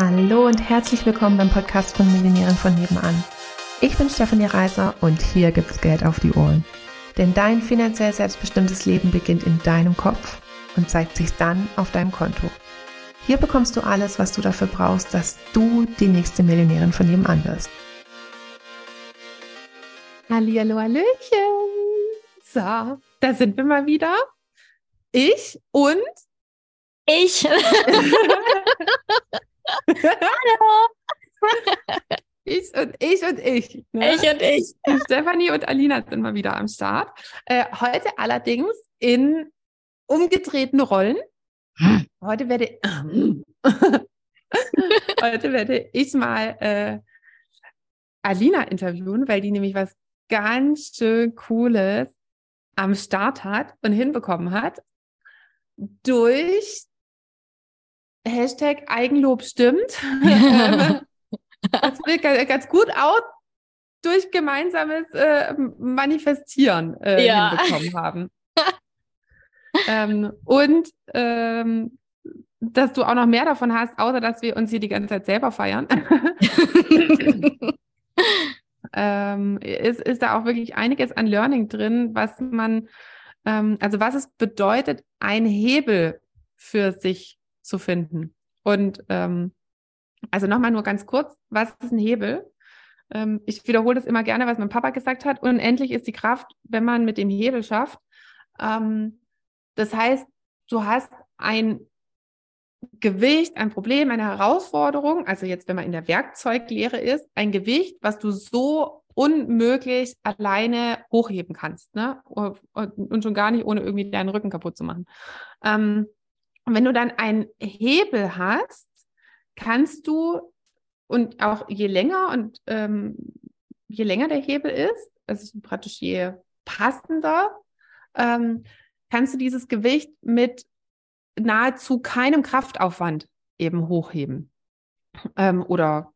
Hallo und herzlich willkommen beim Podcast von Millionären von nebenan. Ich bin Stefanie Reiser und hier gibt's Geld auf die Ohren. Denn dein finanziell selbstbestimmtes Leben beginnt in deinem Kopf und zeigt sich dann auf deinem Konto. Hier bekommst du alles, was du dafür brauchst, dass du die nächste Millionärin von nebenan wirst. Hallihallo, Hallöchen. So, da sind wir mal wieder. Ich und ich. Hallo. Ich und ich und ich. Ne? Ich und ich. Stefanie und Alina sind mal wieder am Start. Äh, heute allerdings in umgedrehten Rollen. Heute werde, heute werde ich mal äh, Alina interviewen, weil die nämlich was ganz schön Cooles am Start hat und hinbekommen hat. Durch Hashtag Eigenlob stimmt. das wird ganz gut auch durch gemeinsames äh, Manifestieren äh, ja. hinbekommen haben. ähm, und ähm, dass du auch noch mehr davon hast, außer dass wir uns hier die ganze Zeit selber feiern. ähm, ist, ist da auch wirklich einiges an Learning drin, was man, ähm, also was es bedeutet, ein Hebel für sich zu finden. Und ähm, also nochmal nur ganz kurz, was ist ein Hebel? Ähm, ich wiederhole das immer gerne, was mein Papa gesagt hat. Unendlich ist die Kraft, wenn man mit dem Hebel schafft. Ähm, das heißt, du hast ein Gewicht, ein Problem, eine Herausforderung, also jetzt, wenn man in der Werkzeuglehre ist, ein Gewicht, was du so unmöglich alleine hochheben kannst, ne? Und schon gar nicht, ohne irgendwie deinen Rücken kaputt zu machen. Ähm, und wenn du dann einen Hebel hast, kannst du und auch je länger und ähm, je länger der Hebel ist, also praktisch je passender, ähm, kannst du dieses Gewicht mit nahezu keinem Kraftaufwand eben hochheben. Ähm, oder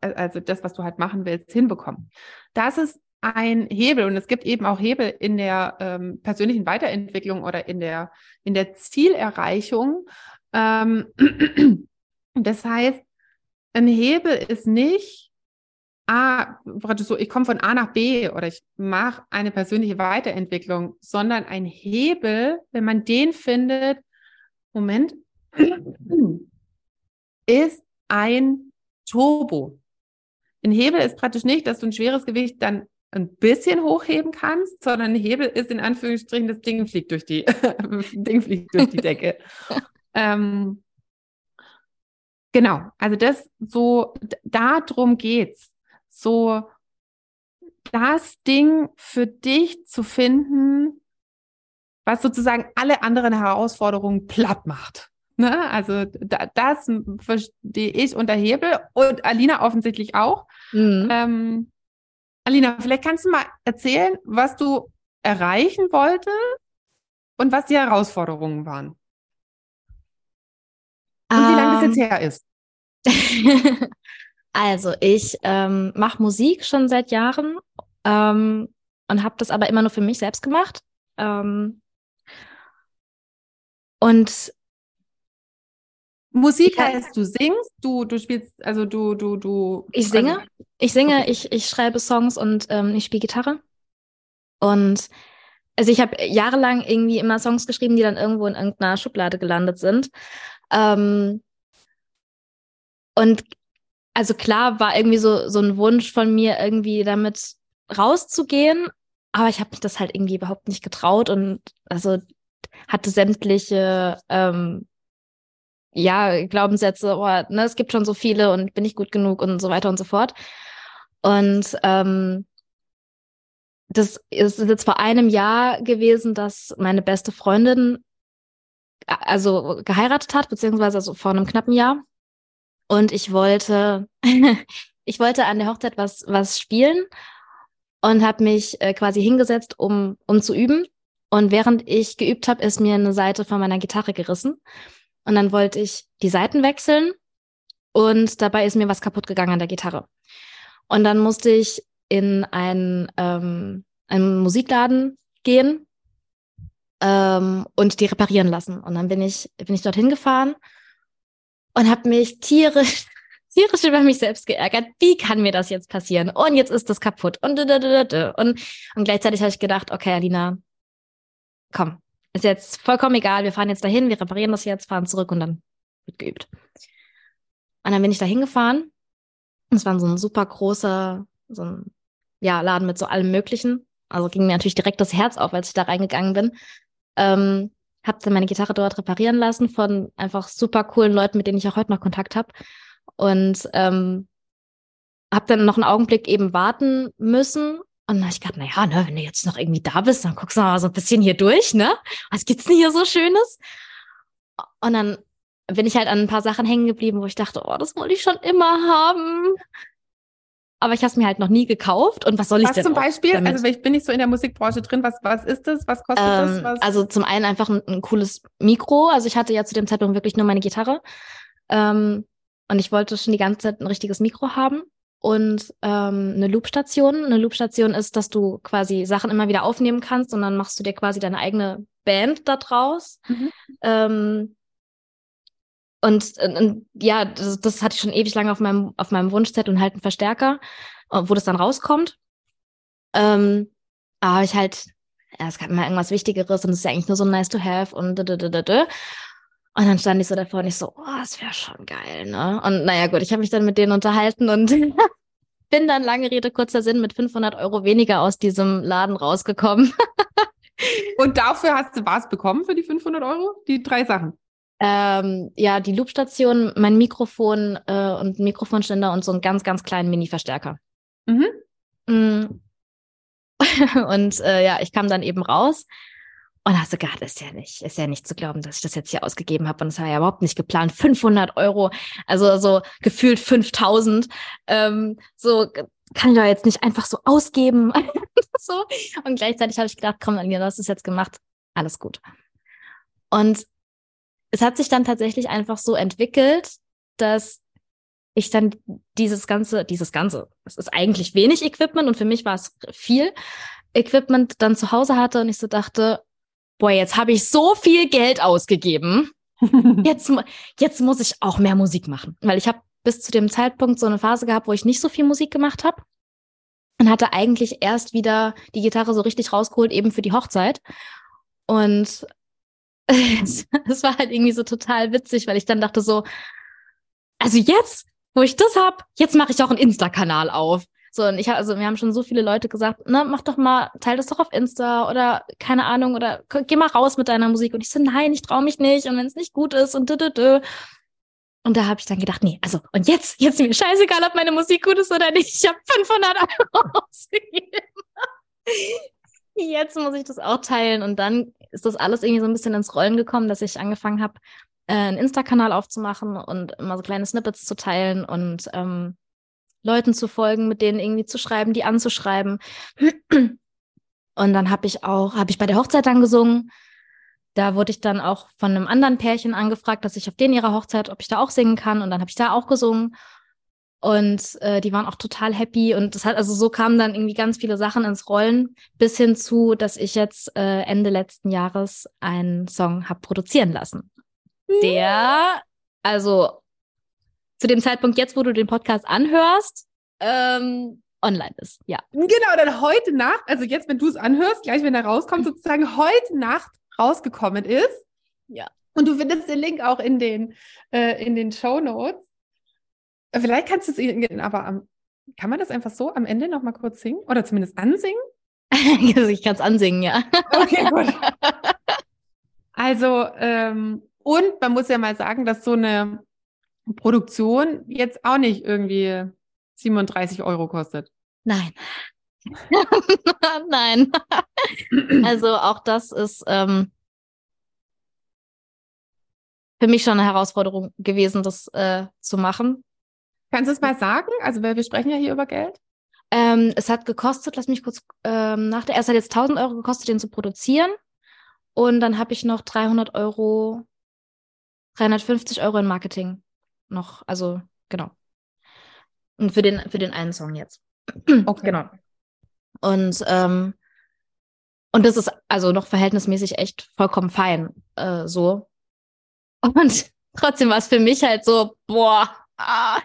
also das, was du halt machen willst, hinbekommen. Das ist ein Hebel und es gibt eben auch Hebel in der ähm, persönlichen Weiterentwicklung oder in der, in der Zielerreichung. Ähm, das heißt, ein Hebel ist nicht A, so, ich komme von A nach B oder ich mache eine persönliche Weiterentwicklung, sondern ein Hebel, wenn man den findet, Moment, ist ein Turbo. Ein Hebel ist praktisch nicht, dass du ein schweres Gewicht dann ein bisschen hochheben kannst, sondern Hebel ist in Anführungsstrichen, das Ding fliegt durch die, Ding fliegt durch die Decke. ähm, genau, also das so, darum geht's. So, das Ding für dich zu finden, was sozusagen alle anderen Herausforderungen platt macht. Ne? Also da, das verstehe ich unter Hebel und Alina offensichtlich auch. Mhm. Ähm, Alina, vielleicht kannst du mal erzählen, was du erreichen wolltest und was die Herausforderungen waren. Und um, wie lange das jetzt ähm. her ist. also, ich ähm, mache Musik schon seit Jahren ähm, und habe das aber immer nur für mich selbst gemacht. Ähm, und Musik heißt, du singst, du, du spielst, also du, du, du. Ich singe, also, ich singe, okay. ich, ich schreibe Songs und ähm, ich spiele Gitarre. Und also ich habe jahrelang irgendwie immer Songs geschrieben, die dann irgendwo in irgendeiner Schublade gelandet sind. Ähm, und also klar war irgendwie so, so ein Wunsch von mir, irgendwie damit rauszugehen, aber ich habe mich das halt irgendwie überhaupt nicht getraut und also hatte sämtliche ähm, ja, Glaubenssätze, oh, ne, es gibt schon so viele und bin ich gut genug und so weiter und so fort. Und ähm, das ist jetzt vor einem Jahr gewesen, dass meine beste Freundin also geheiratet hat, beziehungsweise also vor einem knappen Jahr. Und ich wollte, ich wollte an der Hochzeit was, was spielen und habe mich äh, quasi hingesetzt, um, um zu üben. Und während ich geübt habe, ist mir eine Seite von meiner Gitarre gerissen. Und dann wollte ich die Seiten wechseln und dabei ist mir was kaputt gegangen an der Gitarre. Und dann musste ich in einen, ähm, einen Musikladen gehen ähm, und die reparieren lassen. Und dann bin ich, bin ich dorthin gefahren und habe mich tierisch tierisch über mich selbst geärgert. Wie kann mir das jetzt passieren? Und jetzt ist das kaputt. Und, und, und gleichzeitig habe ich gedacht, okay, Alina, komm, ist jetzt vollkommen egal. Wir fahren jetzt dahin, wir reparieren das jetzt, fahren zurück und dann wird geübt. Und dann bin ich da hingefahren. Es war so ein super großer, so ein ja, Laden mit so allem Möglichen. Also ging mir natürlich direkt das Herz auf, als ich da reingegangen bin. Ähm, hab dann meine Gitarre dort reparieren lassen von einfach super coolen Leuten, mit denen ich auch heute noch Kontakt habe. Und ähm, habe dann noch einen Augenblick eben warten müssen. Und dann habe ich gedacht, naja, ne, wenn du jetzt noch irgendwie da bist, dann guckst du mal so ein bisschen hier durch, ne? Was gibt's denn hier so Schönes? Und dann bin ich halt an ein paar Sachen hängen geblieben, wo ich dachte, oh, das wollte ich schon immer haben aber ich habe es mir halt noch nie gekauft. Und was soll ich was denn? zum Beispiel? Damit? Also ich bin nicht so in der Musikbranche drin. Was, was ist das? Was kostet ähm, das? Was? Also zum einen einfach ein, ein, cooles Mikro. Also ich hatte ja zu dem Zeitpunkt wirklich nur meine Gitarre. Ähm, und ich wollte schon die ganze Zeit ein richtiges Mikro haben. Und ähm, eine Loopstation. Eine Loopstation ist, dass du quasi Sachen immer wieder aufnehmen kannst und dann machst du dir quasi deine eigene Band da draus. Mhm. Ähm, und, und ja, das, das hatte ich schon ewig lange auf meinem, auf meinem Wunschset und halt einen Verstärker, äh, wo das dann rauskommt. Ähm, aber ich halt, ja, es gab immer irgendwas Wichtigeres und es ist ja eigentlich nur so nice to have und da, da, da, da, da. Und dann stand ich so davor und ich so, oh, das wäre schon geil, ne? Und naja, gut, ich habe mich dann mit denen unterhalten und bin dann lange Rede, kurzer Sinn mit 500 Euro weniger aus diesem Laden rausgekommen. und dafür hast du was bekommen für die 500 Euro? Die drei Sachen? ähm, ja, die Loopstation, mein Mikrofon äh, und Mikrofonständer und so einen ganz, ganz kleinen Mini-Verstärker. Mhm. Mm. und äh, ja, ich kam dann eben raus und hast gedacht, ist ja nicht, ist ja nicht zu glauben, dass ich das jetzt hier ausgegeben habe. Und das war ja überhaupt nicht geplant. 500 Euro, also so gefühlt 5000. Ähm, so kann ich doch jetzt nicht einfach so ausgeben. so. Und gleichzeitig habe ich gedacht, komm, Alina, du hast es jetzt gemacht. Alles gut. Und es hat sich dann tatsächlich einfach so entwickelt, dass ich dann dieses ganze, dieses ganze, es ist eigentlich wenig Equipment und für mich war es viel Equipment dann zu Hause hatte und ich so dachte, boah, jetzt habe ich so viel Geld ausgegeben. Jetzt, jetzt muss ich auch mehr Musik machen, weil ich habe bis zu dem Zeitpunkt so eine Phase gehabt, wo ich nicht so viel Musik gemacht habe und hatte eigentlich erst wieder die Gitarre so richtig rausgeholt, eben für die Hochzeit. Und es war halt irgendwie so total witzig, weil ich dann dachte so, also jetzt, wo ich das hab, jetzt mache ich auch einen Insta-Kanal auf. So, und ich habe, also wir haben schon so viele Leute gesagt, na, mach doch mal, teil das doch auf Insta oder keine Ahnung, oder geh mal raus mit deiner Musik. Und ich so, nein, ich traue mich nicht und wenn es nicht gut ist und dü, dü, dü. Und da habe ich dann gedacht, nee, also und jetzt, jetzt ist mir scheißegal, ob meine Musik gut ist oder nicht. Ich habe 500 Euro ausgegeben jetzt muss ich das auch teilen. Und dann ist das alles irgendwie so ein bisschen ins Rollen gekommen, dass ich angefangen habe, äh, einen Insta-Kanal aufzumachen und immer so kleine Snippets zu teilen und ähm, Leuten zu folgen, mit denen irgendwie zu schreiben, die anzuschreiben. Und dann habe ich auch, habe ich bei der Hochzeit dann gesungen. Da wurde ich dann auch von einem anderen Pärchen angefragt, dass ich auf denen ihrer Hochzeit, ob ich da auch singen kann. Und dann habe ich da auch gesungen. Und äh, die waren auch total happy. Und das hat, also so kamen dann irgendwie ganz viele Sachen ins Rollen, bis hin zu, dass ich jetzt äh, Ende letzten Jahres einen Song habe produzieren lassen. Der, also zu dem Zeitpunkt jetzt, wo du den Podcast anhörst, ähm, online ist, ja. Genau, dann heute Nacht, also jetzt, wenn du es anhörst, gleich wenn er rauskommt, sozusagen heute Nacht rausgekommen ist. Ja. Und du findest den Link auch in den, äh, in den Show Notes. Vielleicht kannst du es, aber am, kann man das einfach so am Ende noch mal kurz singen oder zumindest ansingen? also ich kann es ansingen, ja. Okay, gut. Also, ähm, und man muss ja mal sagen, dass so eine Produktion jetzt auch nicht irgendwie 37 Euro kostet. Nein. Nein. also auch das ist ähm, für mich schon eine Herausforderung gewesen, das äh, zu machen. Kannst du es mal sagen? Also, wir sprechen ja hier über Geld. Ähm, es hat gekostet, lass mich kurz ähm, nachdenken. Es hat jetzt 1000 Euro gekostet, den zu produzieren. Und dann habe ich noch 300 Euro, 350 Euro in Marketing noch. Also, genau. Und für den, für den einen Song jetzt. Okay. Genau. Und, ähm, und das ist also noch verhältnismäßig echt vollkommen fein, äh, so. Und trotzdem war es für mich halt so, boah, ah,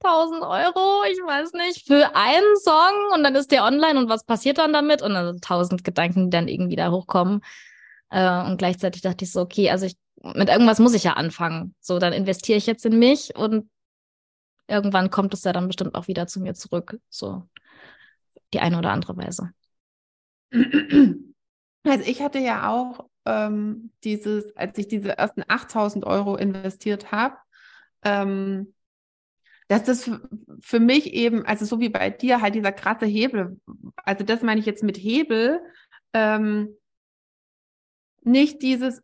8000 Euro, ich weiß nicht, für einen Song und dann ist der online und was passiert dann damit? Und dann tausend Gedanken, die dann irgendwie da hochkommen. Äh, und gleichzeitig dachte ich so, okay, also ich, mit irgendwas muss ich ja anfangen. So, dann investiere ich jetzt in mich und irgendwann kommt es ja dann bestimmt auch wieder zu mir zurück. So, die eine oder andere Weise. Also ich hatte ja auch ähm, dieses, als ich diese ersten 8000 Euro investiert habe, ähm, dass das für mich eben, also so wie bei dir, halt dieser krasse Hebel, also das meine ich jetzt mit Hebel, ähm, nicht dieses,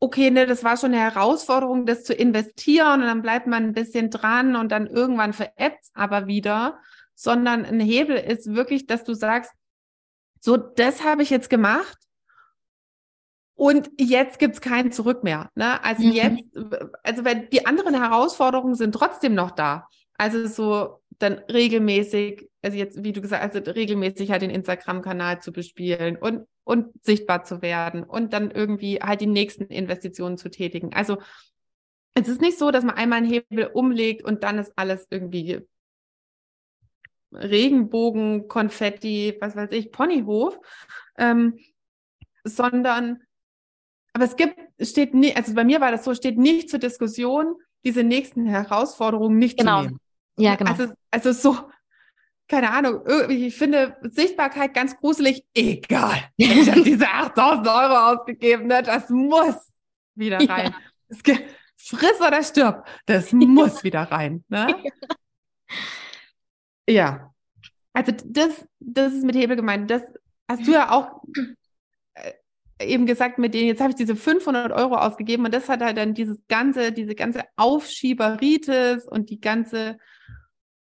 okay, ne, das war schon eine Herausforderung, das zu investieren und dann bleibt man ein bisschen dran und dann irgendwann veräppt es aber wieder, sondern ein Hebel ist wirklich, dass du sagst, so, das habe ich jetzt gemacht und jetzt gibt's kein Zurück mehr. Ne? Also mhm. jetzt, also weil die anderen Herausforderungen sind trotzdem noch da. Also so dann regelmäßig, also jetzt, wie du gesagt hast, also regelmäßig halt den Instagram-Kanal zu bespielen und, und sichtbar zu werden und dann irgendwie halt die nächsten Investitionen zu tätigen. Also es ist nicht so, dass man einmal einen Hebel umlegt und dann ist alles irgendwie Regenbogen, Konfetti, was weiß ich, Ponyhof, ähm, sondern aber es gibt, steht nicht, also bei mir war das so, steht nicht zur Diskussion, diese nächsten Herausforderungen nicht genau. zu nehmen. Ja, genau. Also, also so, keine Ahnung, ich finde Sichtbarkeit ganz gruselig, egal. Ich habe diese 8000 Euro ausgegeben, ne? das muss wieder rein. Ja. Friss oder stirb, das muss wieder rein. Ne? Ja. Also das, das ist mit Hebel gemeint. Das hast du ja auch eben gesagt, mit denen, jetzt habe ich diese 500 Euro ausgegeben und das hat halt dann dieses ganze, diese ganze Aufschieberitis und die ganze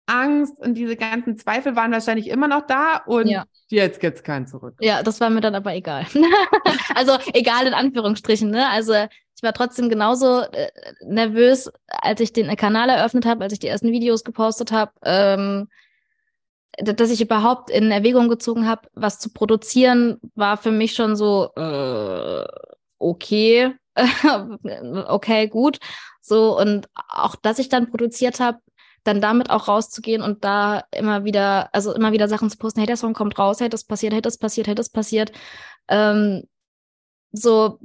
Angst und diese ganzen Zweifel waren wahrscheinlich immer noch da und ja. jetzt es keinen zurück. Ja, das war mir dann aber egal. also egal in Anführungsstrichen, ne? Also ich war trotzdem genauso äh, nervös, als ich den Kanal eröffnet habe, als ich die ersten Videos gepostet habe. Ähm, dass ich überhaupt in Erwägung gezogen habe, was zu produzieren, war für mich schon so, äh, okay, okay, gut. So, und auch, dass ich dann produziert habe, dann damit auch rauszugehen und da immer wieder, also immer wieder Sachen zu posten, hey, der Song kommt raus, hey, das passiert, hey, das passiert, hey, das passiert. Ähm, so,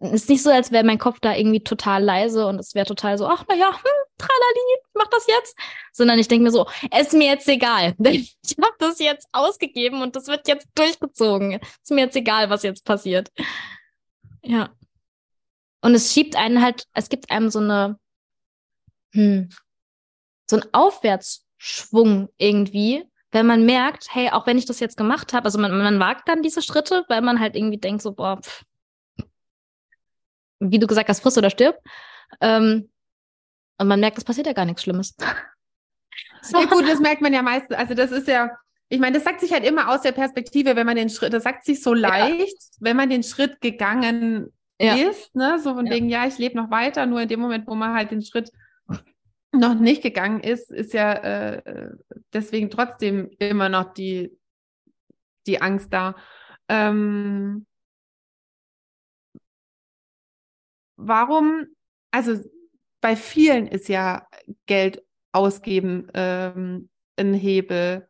ist nicht so, als wäre mein Kopf da irgendwie total leise und es wäre total so, ach, naja, hm, tralali, mach das jetzt. Sondern ich denke mir so, ist mir jetzt egal. Ich habe das jetzt ausgegeben und das wird jetzt durchgezogen. Ist mir jetzt egal, was jetzt passiert. Ja. Und es schiebt einen halt, es gibt einem so eine, hm, so einen Aufwärtsschwung irgendwie, wenn man merkt, hey, auch wenn ich das jetzt gemacht habe, also man, man wagt dann diese Schritte, weil man halt irgendwie denkt so, boah, pff, wie du gesagt hast, friss oder stirb. Ähm, und man merkt, es passiert ja gar nichts Schlimmes. so. Ja gut, das merkt man ja meistens. Also das ist ja, ich meine, das sagt sich halt immer aus der Perspektive, wenn man den Schritt, das sagt sich so leicht, ja. wenn man den Schritt gegangen ja. ist, ne? So von ja. wegen, ja, ich lebe noch weiter, nur in dem Moment, wo man halt den Schritt noch nicht gegangen ist, ist ja äh, deswegen trotzdem immer noch die, die Angst da. Ähm, warum, also bei vielen ist ja Geld ausgeben ähm, ein Hebel.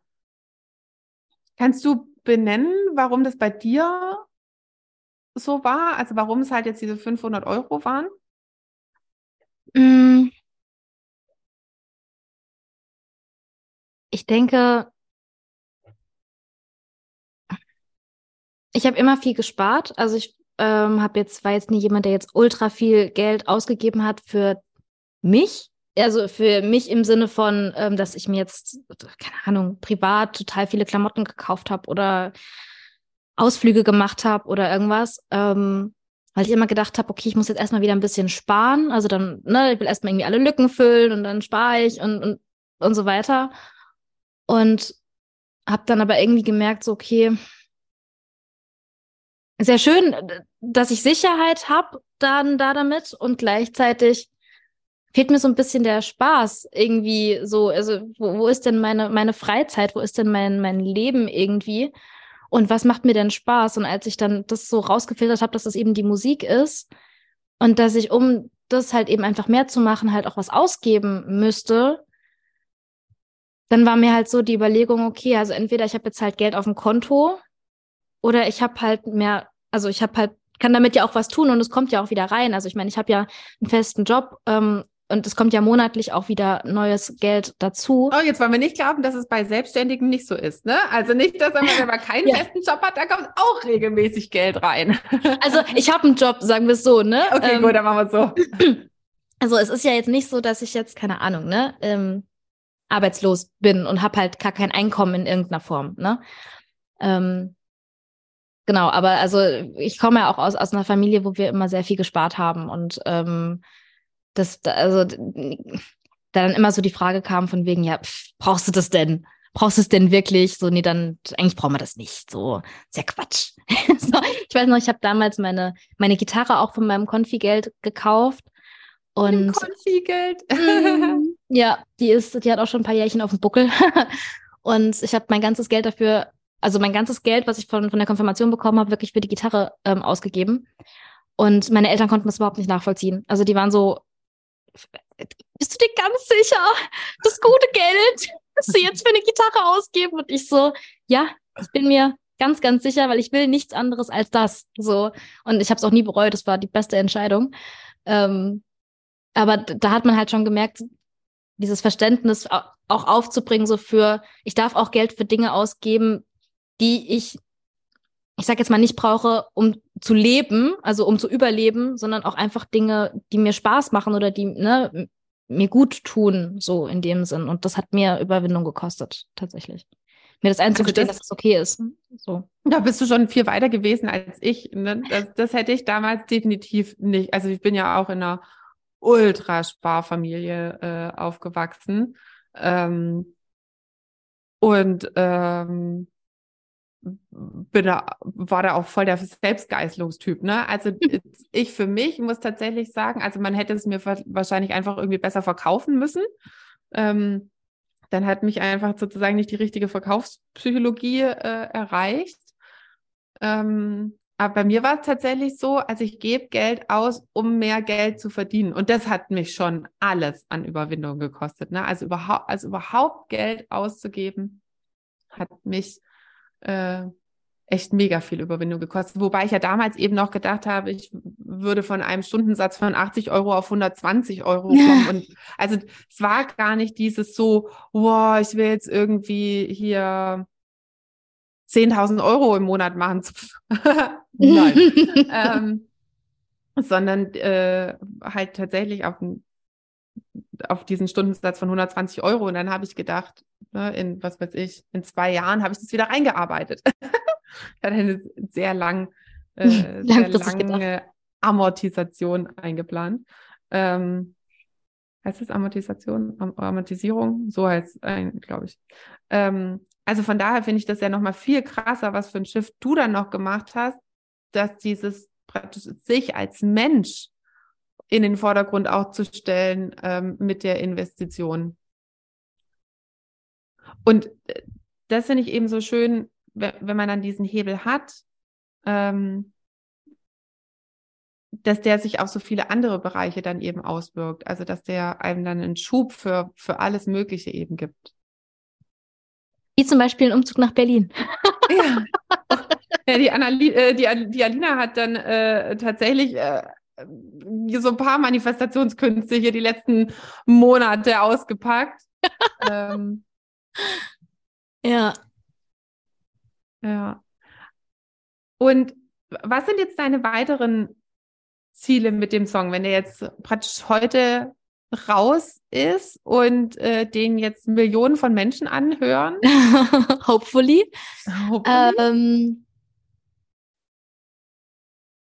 Kannst du benennen, warum das bei dir so war? Also warum es halt jetzt diese 500 Euro waren? Mm. Ich denke, ich habe immer viel gespart. Also ich ähm, habe jetzt, war jetzt nie jemand, der jetzt ultra viel Geld ausgegeben hat für mich. Also für mich im Sinne von, ähm, dass ich mir jetzt, keine Ahnung, privat total viele Klamotten gekauft habe oder Ausflüge gemacht habe oder irgendwas. Ähm, weil ich immer gedacht habe, okay, ich muss jetzt erstmal wieder ein bisschen sparen. Also dann, ne, ich will erstmal irgendwie alle Lücken füllen und dann spare ich und, und, und so weiter. Und habe dann aber irgendwie gemerkt, so, okay, sehr schön, dass ich Sicherheit habe dann da damit. Und gleichzeitig fehlt mir so ein bisschen der Spaß irgendwie so, also wo, wo ist denn meine, meine Freizeit, wo ist denn mein, mein Leben irgendwie? Und was macht mir denn Spaß? Und als ich dann das so rausgefiltert habe, dass das eben die Musik ist und dass ich, um das halt eben einfach mehr zu machen, halt auch was ausgeben müsste, dann war mir halt so die Überlegung, okay, also entweder ich habe jetzt halt Geld auf dem Konto oder ich habe halt mehr, also ich habe halt, kann damit ja auch was tun und es kommt ja auch wieder rein. Also ich meine, ich habe ja einen festen Job ähm, und es kommt ja monatlich auch wieder neues Geld dazu. Oh, jetzt wollen wir nicht glauben, dass es bei Selbstständigen nicht so ist, ne? Also nicht, dass wenn man keinen ja. festen Job hat, da kommt auch regelmäßig Geld rein. Also ich habe einen Job, sagen wir es so, ne? Okay, ähm, gut, dann machen wir es so. Also es ist ja jetzt nicht so, dass ich jetzt, keine Ahnung, ne? Ähm, arbeitslos bin und habe halt gar kein Einkommen in irgendeiner Form. Ne? Ähm, genau, aber also ich komme ja auch aus, aus einer Familie, wo wir immer sehr viel gespart haben und ähm, das, also da dann immer so die Frage kam von wegen, ja, pff, brauchst du das denn? Brauchst du es denn wirklich? So, nee, dann eigentlich brauchen wir das nicht. So, sehr Quatsch. so, ich weiß noch, ich habe damals meine, meine Gitarre auch von meinem Konfi-Geld gekauft und Konfigeld. Mhm. ja, die ist, die hat auch schon ein paar Jährchen auf dem Buckel. und ich habe mein ganzes Geld dafür, also mein ganzes Geld, was ich von, von der Konfirmation bekommen habe, wirklich für die Gitarre ähm, ausgegeben. Und meine Eltern konnten das überhaupt nicht nachvollziehen. Also die waren so, bist du dir ganz sicher? Das gute Geld, das du jetzt für eine Gitarre ausgeben? Und ich so, ja, ich bin mir ganz, ganz sicher, weil ich will nichts anderes als das. So. Und ich habe es auch nie bereut, das war die beste Entscheidung. Ähm, aber da hat man halt schon gemerkt, dieses Verständnis auch aufzubringen, so für, ich darf auch Geld für Dinge ausgeben, die ich, ich sag jetzt mal, nicht brauche, um zu leben, also um zu überleben, sondern auch einfach Dinge, die mir Spaß machen oder die ne, mir gut tun, so in dem Sinn. Und das hat mir Überwindung gekostet, tatsächlich. Mir das einzugestehen, also das, dass es okay ist. So. Da bist du schon viel weiter gewesen als ich. Ne? Das, das hätte ich damals definitiv nicht. Also ich bin ja auch in einer Ultrasparfamilie äh, aufgewachsen. Ähm, und ähm, bin da, war da auch voll der Selbstgeißelungstyp. Ne? Also ich für mich muss tatsächlich sagen, also man hätte es mir wahrscheinlich einfach irgendwie besser verkaufen müssen. Ähm, dann hat mich einfach sozusagen nicht die richtige Verkaufspsychologie äh, erreicht. Ähm, aber bei mir war es tatsächlich so, also ich gebe Geld aus, um mehr Geld zu verdienen. Und das hat mich schon alles an Überwindung gekostet. Ne? Also, überhaupt, also überhaupt Geld auszugeben, hat mich äh, echt mega viel Überwindung gekostet. Wobei ich ja damals eben noch gedacht habe, ich würde von einem Stundensatz von 80 Euro auf 120 Euro kommen. Und also es war gar nicht dieses so, wow, ich will jetzt irgendwie hier 10.000 Euro im Monat machen. Nein. ähm, sondern äh, halt tatsächlich auf, auf diesen Stundensatz von 120 Euro. Und dann habe ich gedacht, ne, in, was weiß ich, in zwei Jahren habe ich das wieder reingearbeitet. ich hatte eine sehr lang, äh, sehr lange Amortisation eingeplant. Ähm, heißt es Amortisation? Am Amortisierung? So heißt es, glaube ich. Ähm, also von daher finde ich das ja nochmal viel krasser, was für ein Schiff du dann noch gemacht hast, dass dieses praktisch sich als Mensch in den Vordergrund auch zu stellen ähm, mit der Investition. Und äh, das finde ich eben so schön, wenn man dann diesen Hebel hat, ähm, dass der sich auf so viele andere Bereiche dann eben auswirkt. Also dass der einem dann einen Schub für, für alles Mögliche eben gibt. Wie zum Beispiel ein Umzug nach Berlin. Ja, ja die, Annali äh, die, die Alina hat dann äh, tatsächlich äh, so ein paar Manifestationskünste hier die letzten Monate ausgepackt. ähm, ja. Ja. Und was sind jetzt deine weiteren Ziele mit dem Song, wenn der jetzt praktisch heute raus ist und äh, den jetzt Millionen von Menschen anhören. Hopefully. Hopefully. Ähm,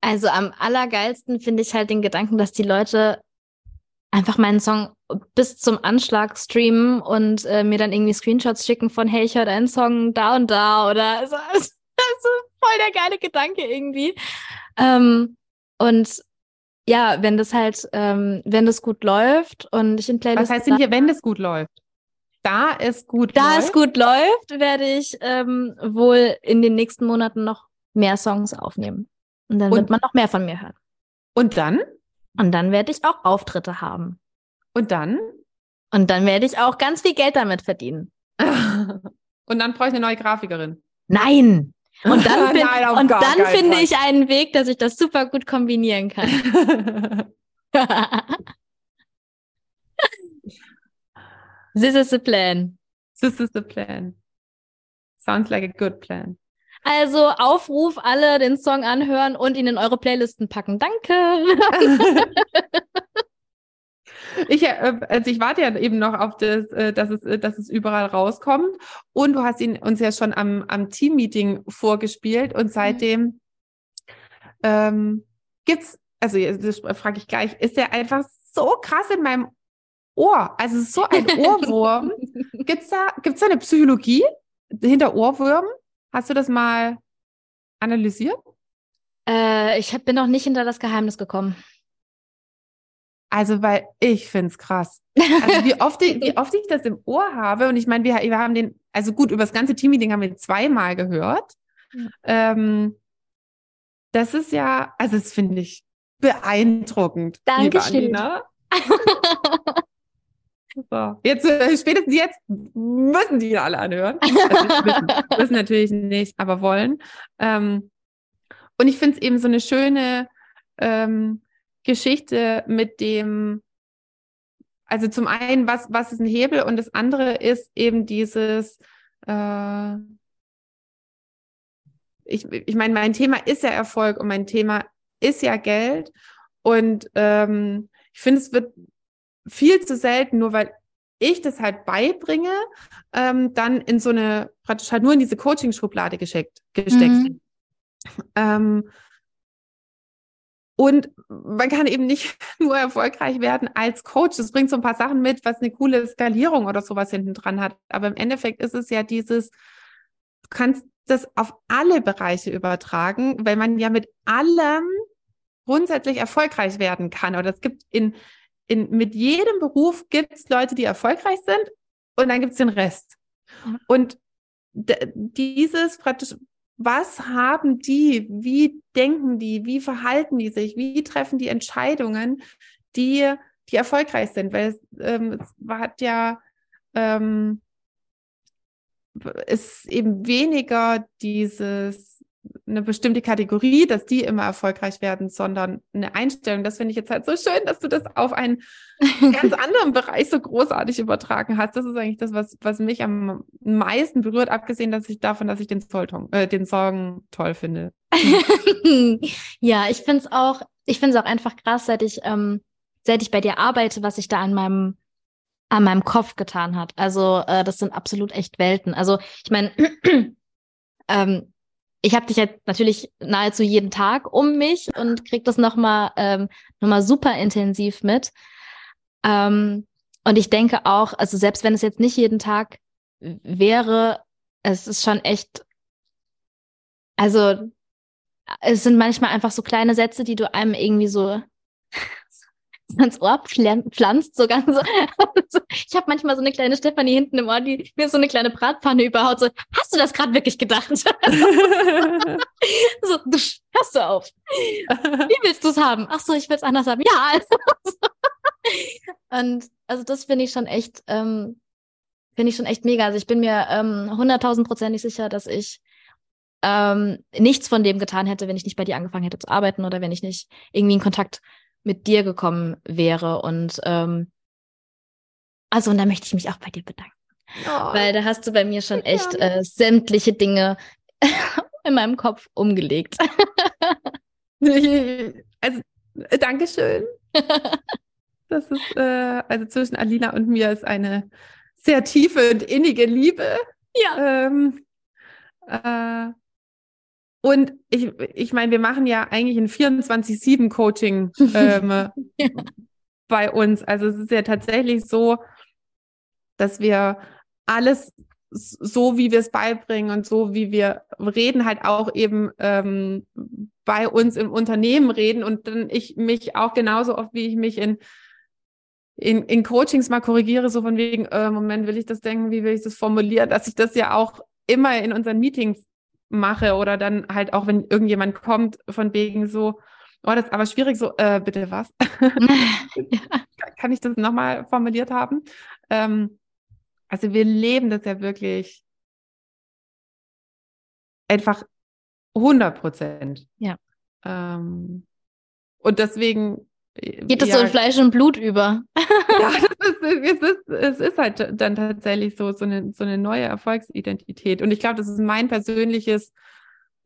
also am allergeilsten finde ich halt den Gedanken, dass die Leute einfach meinen Song bis zum Anschlag streamen und äh, mir dann irgendwie Screenshots schicken von, hey, ich höre deinen Song da und da oder also, also, also voll der geile Gedanke irgendwie. Ähm, und ja, wenn das halt, ähm, wenn das gut läuft und ich in Playlists. Was heißt denn hier, wenn das gut läuft? Da es gut da läuft. Da es gut läuft, werde ich ähm, wohl in den nächsten Monaten noch mehr Songs aufnehmen. Und dann und, wird man noch mehr von mir hören. Und dann? Und dann werde ich auch Auftritte haben. Und dann? Und dann werde ich auch ganz viel Geld damit verdienen. Und dann brauche ich eine neue Grafikerin. Nein! Und dann, bin, Nein, und dann finde Fall. ich einen Weg, dass ich das super gut kombinieren kann. This is the plan. This is the plan. Sounds like a good plan. Also Aufruf, alle den Song anhören und ihn in eure Playlisten packen. Danke. Ich, äh, also ich warte ja eben noch auf das, äh, dass es, äh, dass es überall rauskommt. Und du hast ihn uns ja schon am, am Team-Meeting vorgespielt und seitdem ähm, gibt's, also jetzt- das frage ich gleich, ist der einfach so krass in meinem Ohr? Also es ist so ein Ohrwurm. Gibt's da, gibt's da eine Psychologie hinter Ohrwürmen? Hast du das mal analysiert? äh, ich hab, bin noch nicht hinter das Geheimnis gekommen. Also, weil ich find's krass. Also, wie oft, ich, wie oft ich das im Ohr habe. Und ich meine, wir, wir haben den, also gut, über das ganze Teammeeting haben wir zweimal gehört. Ähm, das ist ja, also, das finde ich beeindruckend. Dankeschön. So. Jetzt, äh, spätestens jetzt müssen die alle anhören. Also, müssen, müssen natürlich nicht, aber wollen. Ähm, und ich finde es eben so eine schöne ähm, Geschichte mit dem, also zum einen, was, was ist ein Hebel und das andere ist eben dieses, äh, ich, ich meine, mein Thema ist ja Erfolg und mein Thema ist ja Geld und ähm, ich finde, es wird viel zu selten, nur weil ich das halt beibringe, ähm, dann in so eine, praktisch halt nur in diese Coaching-Schublade geschickt, gesteckt. Mhm. Ähm, und man kann eben nicht nur erfolgreich werden als Coach. Das bringt so ein paar Sachen mit, was eine coole Skalierung oder sowas hinten dran hat. Aber im Endeffekt ist es ja dieses, du kannst das auf alle Bereiche übertragen, weil man ja mit allem grundsätzlich erfolgreich werden kann. Oder es gibt in, in, mit jedem Beruf gibt es Leute, die erfolgreich sind und dann gibt es den Rest. Ja. Und dieses praktisch, was haben die, wie denken die, wie verhalten die sich, wie treffen die Entscheidungen, die, die erfolgreich sind, weil es, ähm, es hat ja, ähm, ist eben weniger dieses, eine bestimmte Kategorie, dass die immer erfolgreich werden, sondern eine Einstellung. Das finde ich jetzt halt so schön, dass du das auf einen ganz anderen Bereich so großartig übertragen hast. Das ist eigentlich das, was, was mich am meisten berührt, abgesehen dass ich davon, dass ich den, Song, äh, den Song toll finde. ja, ich finde es auch, ich finde es auch einfach krass, seit ich, ähm, seit ich bei dir arbeite, was sich da an meinem, an meinem Kopf getan hat. Also, äh, das sind absolut echt Welten. Also, ich meine, ähm, ich habe dich jetzt natürlich nahezu jeden Tag um mich und krieg das nochmal ähm, noch mal super intensiv mit. Ähm, und ich denke auch, also selbst wenn es jetzt nicht jeden Tag wäre, es ist schon echt, also es sind manchmal einfach so kleine Sätze, die du einem irgendwie so ins Ohr pflan- pflanzt, so ganz. Ich habe manchmal so eine kleine Stefanie hinten im Ohr, die mir so eine kleine Bratpfanne überhaut, so, hast du das gerade wirklich gedacht? so, hörst du auf. Wie willst du es haben? Ach so, ich will es anders haben. Ja, also. Und also das finde ich schon echt, ähm, finde ich schon echt mega. Also ich bin mir ähm, hunderttausendprozentig sicher, dass ich ähm, nichts von dem getan hätte, wenn ich nicht bei dir angefangen hätte zu arbeiten oder wenn ich nicht irgendwie in Kontakt mit dir gekommen wäre. Und ähm, also, und da möchte ich mich auch bei dir bedanken. Oh. Weil da hast du bei mir schon sehr echt äh, sämtliche Dinge in meinem Kopf umgelegt. Also, äh, Dankeschön. Das ist, äh, also zwischen Alina und mir ist eine sehr tiefe und innige Liebe. ja. Ähm, äh, und ich, ich meine, wir machen ja eigentlich ein 24-7-Coaching ähm, Ja. bei uns. Also es ist ja tatsächlich so, dass wir alles so, wie wir es beibringen und so, wie wir reden, halt auch eben ähm, bei uns im Unternehmen reden und dann ich mich auch genauso oft, wie ich mich in, in, in Coachings mal korrigiere, so von wegen, äh, Moment, will ich das denken, wie will ich das formulieren, dass ich das ja auch immer in unseren Meetings mache oder dann halt auch, wenn irgendjemand kommt, von wegen so, oh, das ist aber schwierig, so, äh, bitte was? ja. kann ich das nochmal formuliert haben? Ähm, Also wir leben das ja wirklich einfach 100 Prozent. Ja. Ähm, und deswegen Geht das ja, so in Fleisch und Blut über? ja, ist, es, ist, es ist halt dann tatsächlich so, so eine, so eine neue Erfolgsidentität. Und ich glaube, das ist mein persönliches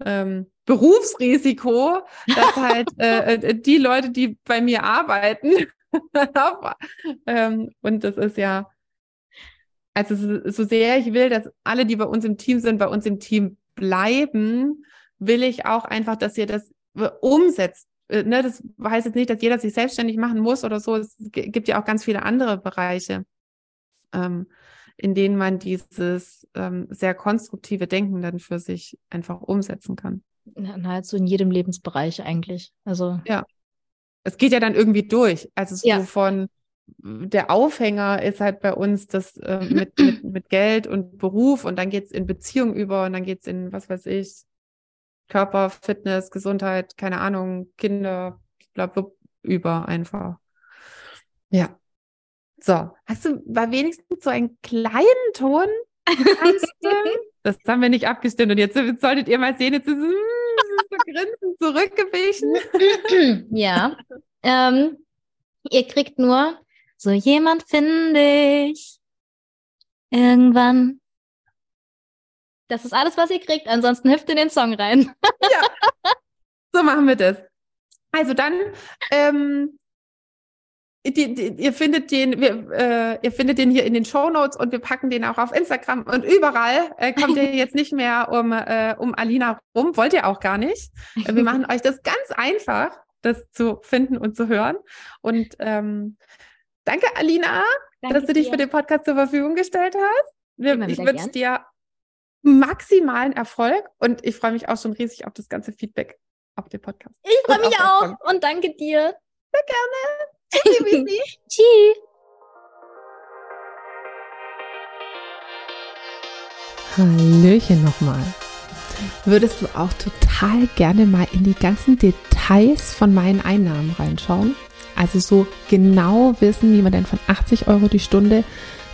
ähm, Berufsrisiko, dass halt äh, äh die Leute, die bei mir arbeiten, ähm, und das ist ja, also so sehr ich will, dass alle, die bei uns im Team sind, bei uns im Team bleiben, will ich auch einfach, dass ihr das umsetzt äh, ne, das heißt jetzt nicht, dass jeder sich selbstständig machen muss oder so. Es gibt ja auch ganz viele andere Bereiche, ähm, in denen man dieses ähm, sehr konstruktive Denken dann für sich einfach umsetzen kann. Nahezu in jedem Lebensbereich eigentlich. Also ja, es geht ja dann irgendwie durch. Also so ja. von der Aufhänger ist halt bei uns das äh, mit, mit, mit Geld und Beruf und dann geht's in Beziehung über und dann geht's in, was weiß ich, Körper, Fitness, Gesundheit, keine Ahnung, Kinder, bla, über einfach. Ja. So, hast du bei wenigstens so einen kleinen Ton Das haben wir nicht abgestimmt und jetzt, jetzt solltet ihr mal sehen, jetzt ist es so grinsend zurückgewichen. ja. Ähm, ihr kriegt nur so jemand finde ich irgendwann das ist alles, was ihr kriegt. Ansonsten hüpft in den Song rein. ja. So machen wir das. Also dann, ähm, die, die, ihr findet den, wir, äh, ihr findet den hier in den Show Notes und wir packen den auch auf Instagram und überall äh, kommt ihr jetzt nicht mehr um, äh, um Alina rum. Wollt ihr auch gar nicht. Wir machen euch das ganz einfach, das zu finden und zu hören. Und ähm, danke, Alina, danke dass du dich dir. für den Podcast zur Verfügung gestellt hast. Ich wünsche dir maximalen Erfolg und ich freue mich auch schon riesig auf das ganze Feedback auf den Podcast. Ich freue mich auch und danke dir. Sehr gerne. Tschüssi. Tschüss. Hallöchen nochmal. Würdest du auch total gerne mal in die ganzen Details von meinen Einnahmen reinschauen? Also so genau wissen, wie man denn von 80 Euro die Stunde